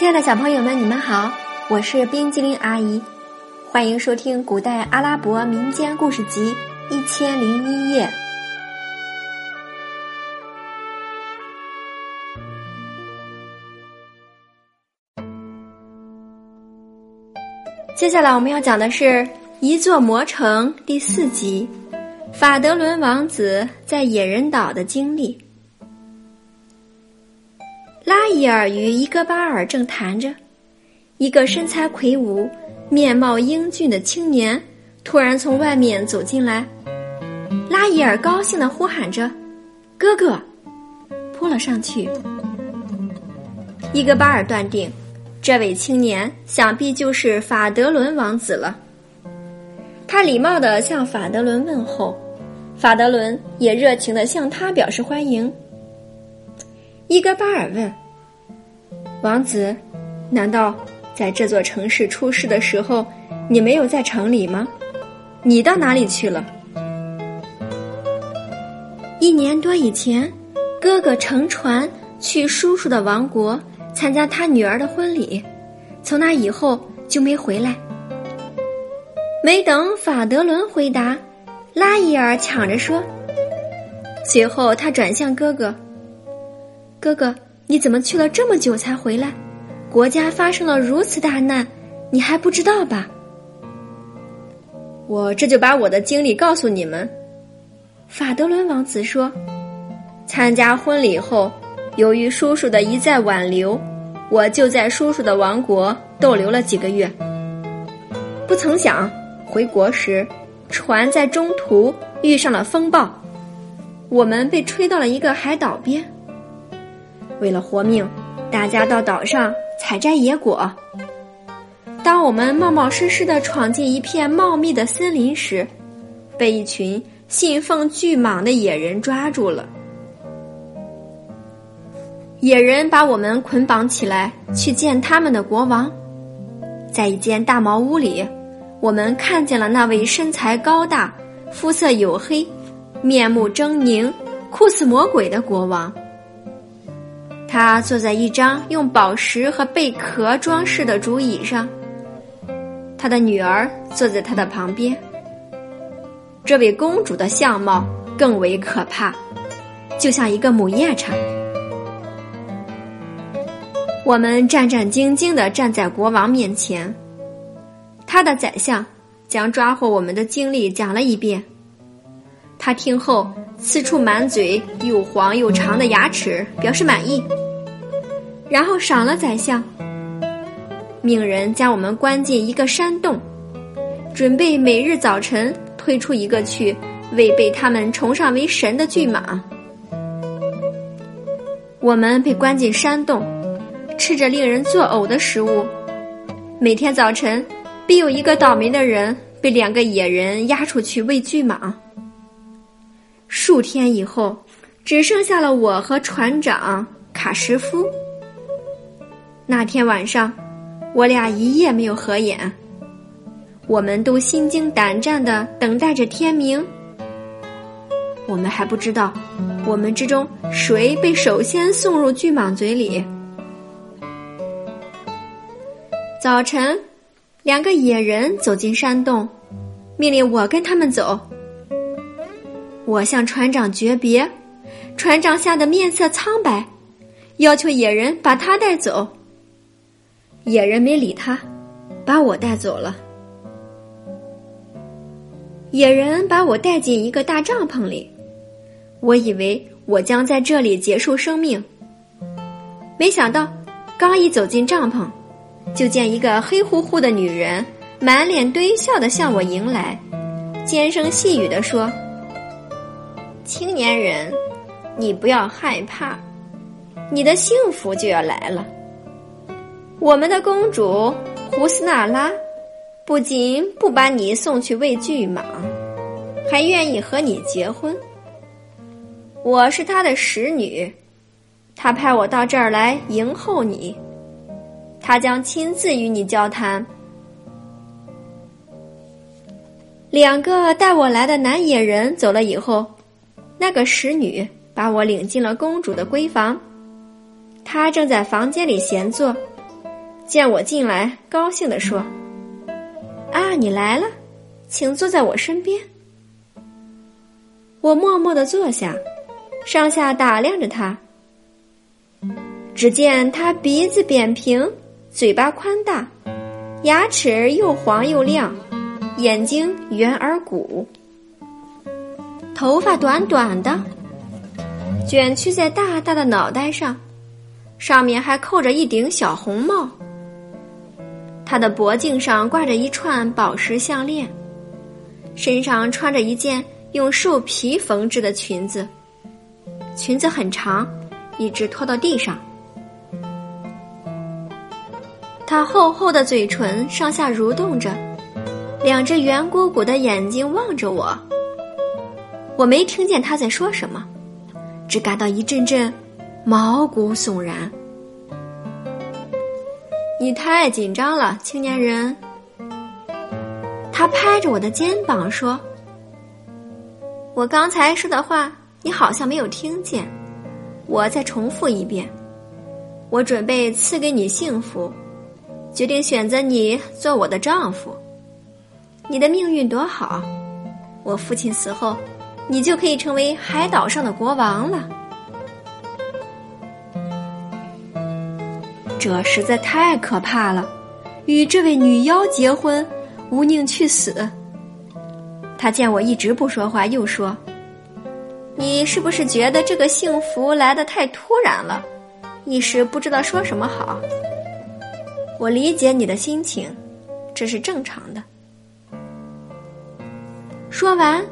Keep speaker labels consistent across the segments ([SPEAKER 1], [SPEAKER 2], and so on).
[SPEAKER 1] 亲爱的小朋友们，你们好，我是冰激凌阿姨，欢迎收听古代阿拉伯民间故事集《一千零一夜》。接下来我们要讲的是《一座魔城》第四集《法德伦王子在野人岛的经历》。拉伊尔与伊戈巴尔正谈着，一个身材魁梧、面貌英俊的青年突然从外面走进来。拉伊尔高兴的呼喊着：“哥哥！”扑了上去。伊戈巴尔断定，这位青年想必就是法德伦王子了。他礼貌的向法德伦问候，法德伦也热情的向他表示欢迎。伊戈巴尔问：“王子，难道在这座城市出事的时候，你没有在城里吗？你到哪里去了？”一年多以前，哥哥乘船去叔叔的王国参加他女儿的婚礼，从那以后就没回来。没等法德伦回答，拉伊尔抢着说。随后他转向哥哥。哥哥，你怎么去了这么久才回来？国家发生了如此大难，你还不知道吧？我这就把我的经历告诉你们。法德伦王子说：“参加婚礼后，由于叔叔的一再挽留，我就在叔叔的王国逗留了几个月。不曾想回国时，船在中途遇上了风暴，我们被吹到了一个海岛边。”为了活命，大家到岛上采摘野果。当我们冒冒失失的闯进一片茂密的森林时，被一群信奉巨蟒的野人抓住了。野人把我们捆绑起来，去见他们的国王。在一间大茅屋里，我们看见了那位身材高大、肤色黝黑、面目狰狞、酷似魔鬼的国王。他坐在一张用宝石和贝壳装饰的竹椅上，他的女儿坐在他的旁边。这位公主的相貌更为可怕，就像一个母夜叉。我们战战兢兢地站在国王面前，他的宰相将抓获我们的经历讲了一遍。他听后，呲出满嘴又黄又长的牙齿，表示满意。然后赏了宰相，命人将我们关进一个山洞，准备每日早晨推出一个去喂被他们崇尚为神的巨蟒。我们被关进山洞，吃着令人作呕的食物。每天早晨，必有一个倒霉的人被两个野人押出去喂巨蟒。数天以后，只剩下了我和船长卡什夫。那天晚上，我俩一夜没有合眼。我们都心惊胆战的等待着天明。我们还不知道，我们之中谁被首先送入巨蟒嘴里。早晨，两个野人走进山洞，命令我跟他们走。我向船长诀别，船长吓得面色苍白，要求野人把他带走。野人没理他，把我带走了。野人把我带进一个大帐篷里，我以为我将在这里结束生命。没想到，刚一走进帐篷，就见一个黑乎乎的女人满脸堆笑的向我迎来，尖声细语的说：“青年人，你不要害怕，你的幸福就要来了。”我们的公主胡斯娜拉不仅不把你送去喂巨蟒，还愿意和你结婚。我是她的使女，她派我到这儿来迎候你，她将亲自与你交谈。两个带我来的男野人走了以后，那个使女把我领进了公主的闺房，她正在房间里闲坐。见我进来，高兴地说：“啊，你来了，请坐在我身边。”我默默的坐下，上下打量着她。只见她鼻子扁平，嘴巴宽大，牙齿又黄又亮，眼睛圆而鼓，头发短短的，卷曲在大大的脑袋上，上面还扣着一顶小红帽。他的脖颈上挂着一串宝石项链，身上穿着一件用兽皮缝制的裙子，裙子很长，一直拖到地上。他厚厚的嘴唇上下蠕动着，两只圆鼓鼓的眼睛望着我。我没听见他在说什么，只感到一阵阵毛骨悚然。你太紧张了，青年人。他拍着我的肩膀说：“我刚才说的话，你好像没有听见。我再重复一遍。我准备赐给你幸福，决定选择你做我的丈夫。你的命运多好！我父亲死后，你就可以成为海岛上的国王了。”这实在太可怕了！与这位女妖结婚，无宁去死。他见我一直不说话，又说：“你是不是觉得这个幸福来得太突然了，一时不知道说什么好？”我理解你的心情，这是正常的。说完，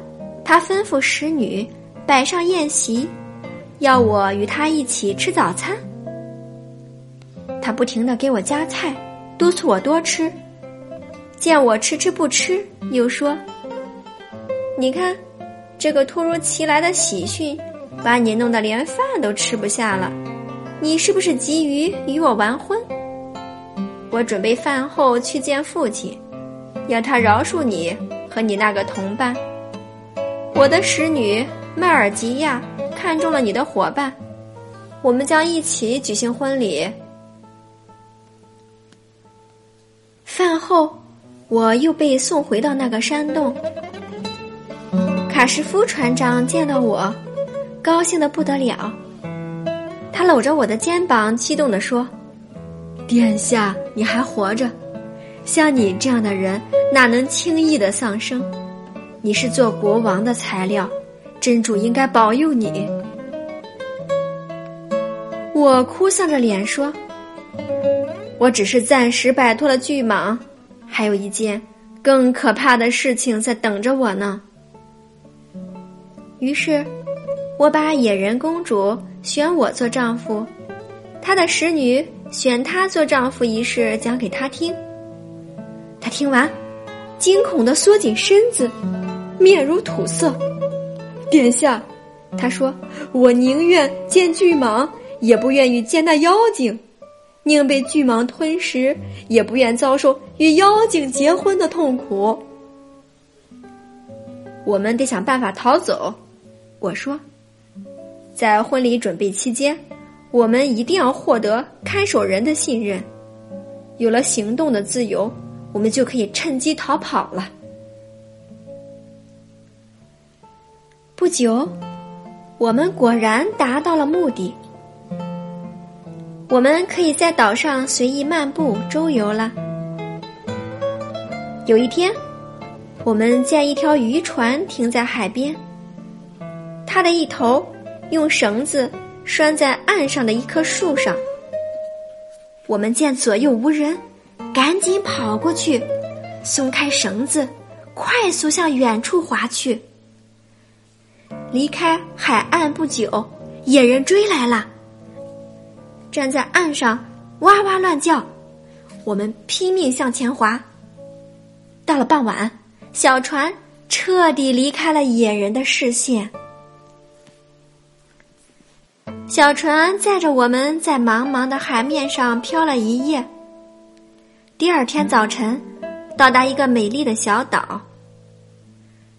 [SPEAKER 1] 他吩咐使女摆上宴席，要我与他一起吃早餐。他不停的给我夹菜，督促我多吃。见我迟迟不吃，又说：“你看，这个突如其来的喜讯，把你弄得连饭都吃不下了。你是不是急于与我完婚？我准备饭后去见父亲，要他饶恕你和你那个同伴。我的使女麦尔吉亚看中了你的伙伴，我们将一起举行婚礼。”饭后，我又被送回到那个山洞。卡什夫船长见到我，高兴的不得了。他搂着我的肩膀，激动地说：“殿下，你还活着！像你这样的人，哪能轻易的丧生？你是做国王的材料，真主应该保佑你。”我哭丧着脸说。我只是暂时摆脱了巨蟒，还有一件更可怕的事情在等着我呢。于是，我把野人公主选我做丈夫，她的使女选她做丈夫一事讲给她听。她听完，惊恐的缩紧身子，面如土色。殿下，他说：“我宁愿见巨蟒，也不愿意见那妖精。”宁被巨蟒吞食，也不愿遭受与妖精结婚的痛苦。我们得想办法逃走，我说。在婚礼准备期间，我们一定要获得看守人的信任。有了行动的自由，我们就可以趁机逃跑了。不久，我们果然达到了目的。我们可以在岛上随意漫步周游了。有一天，我们见一条渔船停在海边，它的一头用绳子拴在岸上的一棵树上。我们见左右无人，赶紧跑过去，松开绳子，快速向远处划去。离开海岸不久，野人追来了。站在岸上，哇哇乱叫。我们拼命向前划。到了傍晚，小船彻底离开了野人的视线。小船载着我们在茫茫的海面上漂了一夜。第二天早晨，到达一个美丽的小岛。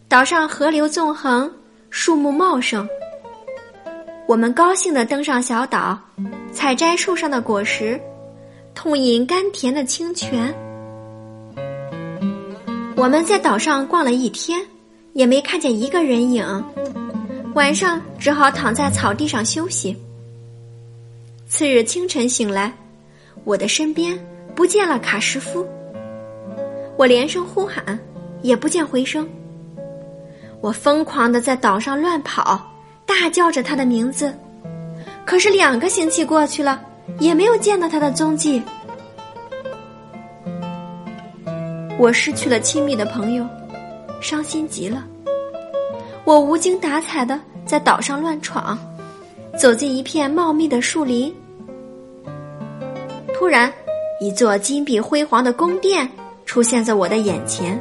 [SPEAKER 1] 岛上河流纵横，树木茂盛。我们高兴的登上小岛。采摘树上的果实，痛饮甘甜的清泉。我们在岛上逛了一天，也没看见一个人影。晚上只好躺在草地上休息。次日清晨醒来，我的身边不见了卡什夫。我连声呼喊，也不见回声。我疯狂的在岛上乱跑，大叫着他的名字。可是两个星期过去了，也没有见到他的踪迹。我失去了亲密的朋友，伤心极了。我无精打采的在岛上乱闯，走进一片茂密的树林。突然，一座金碧辉煌的宫殿出现在我的眼前，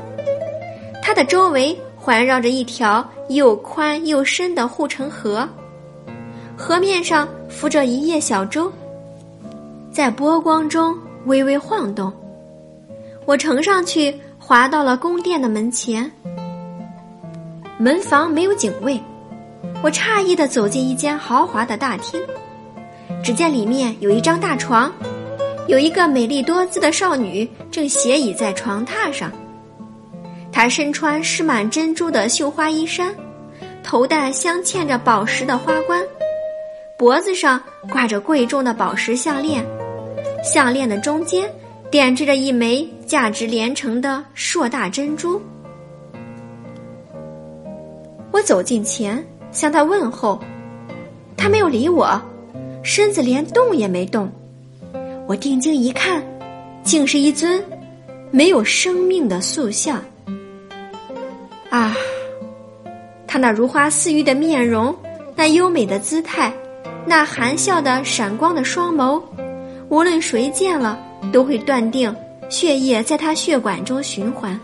[SPEAKER 1] 它的周围环绕着一条又宽又深的护城河，河面上浮着一叶小舟，在波光中微微晃动。我乘上去，滑到了宫殿的门前。门房没有警卫，我诧异的走进一间豪华的大厅，只见里面有一张大床，有一个美丽多姿的少女正斜倚在床榻上。她身穿饰满珍珠的绣花衣衫，头戴镶嵌着宝石的花冠，脖子上挂着贵重的宝石项链，项链的中间点缀着一枚价值连城的硕大珍珠。我走近前向他问候，他没有理我，身子连动也没动。我定睛一看，竟是一尊没有生命的塑像。啊！他那如花似玉的面容，那优美的姿态，那含笑的闪光的双眸，无论谁见了都会断定血液在他血管中循环。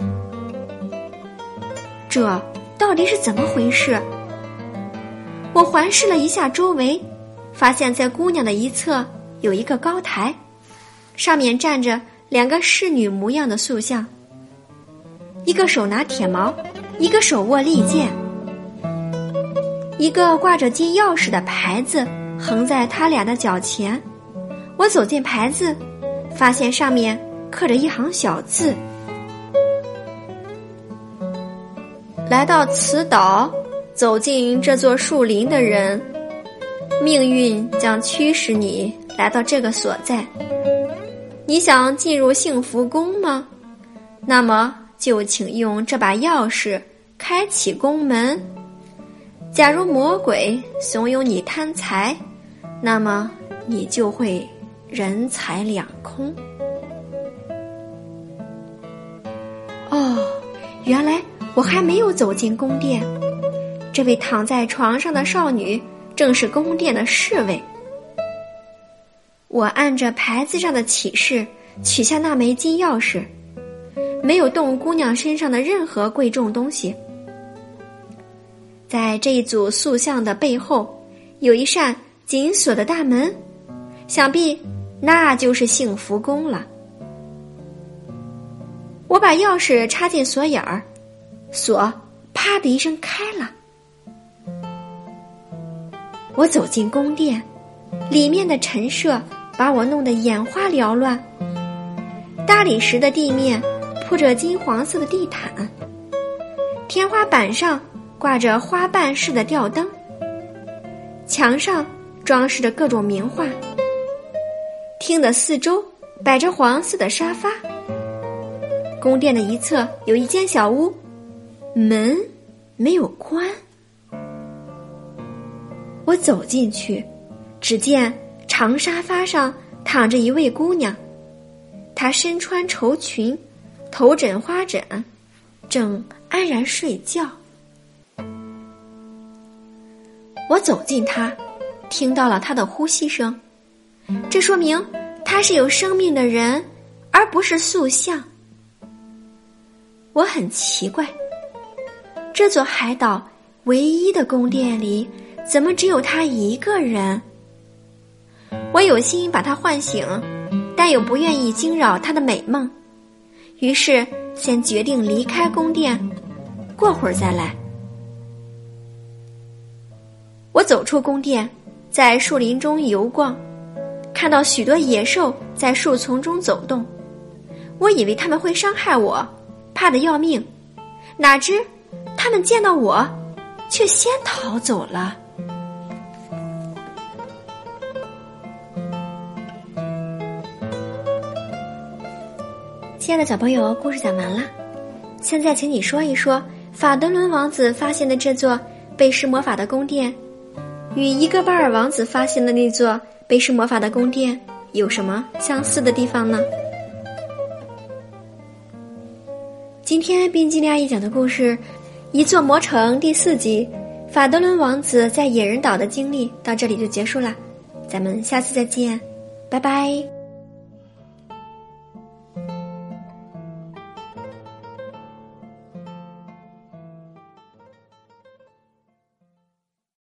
[SPEAKER 1] 这。到底是怎么回事？我环视了一下周围，发现在姑娘的一侧有一个高台，上面站着两个侍女模样的塑像，一个手拿铁矛，一个手握利剑，一个挂着金钥匙的牌子横在他俩的脚前。我走进牌子，发现上面刻着一行小字。来到此岛，走进这座树林的人，命运将驱使你来到这个所在。你想进入幸福宫吗？那么就请用这把钥匙开启宫门。假如魔鬼怂恿你贪财，那么你就会人财两空。哦，原来。我还没有走进宫殿，这位躺在床上的少女正是宫殿的侍卫。我按着牌子上的启示取下那枚金钥匙，没有动姑娘身上的任何贵重东西。在这一组塑像的背后，有一扇紧锁的大门，想必那就是幸福宫了。我把钥匙插进锁眼儿。锁啪的一声开了，我走进宫殿，里面的陈设把我弄得眼花缭乱。大理石的地面铺着金黄色的地毯，天花板上挂着花瓣式的吊灯，墙上装饰着各种名画。厅的四周摆着黄色的沙发。宫殿的一侧有一间小屋。门没有关，我走进去，只见长沙发上躺着一位姑娘，她身穿绸裙，头枕花枕，正安然睡觉。我走近他，听到了他的呼吸声，这说明他是有生命的人，而不是塑像。我很奇怪。这座海岛唯一的宫殿里，怎么只有他一个人？我有心把他唤醒，但又不愿意惊扰他的美梦，于是先决定离开宫殿，过会儿再来。我走出宫殿，在树林中游逛，看到许多野兽在树丛中走动，我以为他们会伤害我，怕得要命，哪知他们见到我，却先逃走了。亲爱的小朋友，故事讲完了，现在请你说一说法德伦王子发现的这座被施魔法的宫殿，与伊戈巴尔王子发现的那座被施魔法的宫殿有什么相似的地方呢？今天冰激凌阿姨讲的故事《一座魔城》第四集《法德伦王子在野人岛的经历》到这里就结束了，咱们下次再见，拜拜。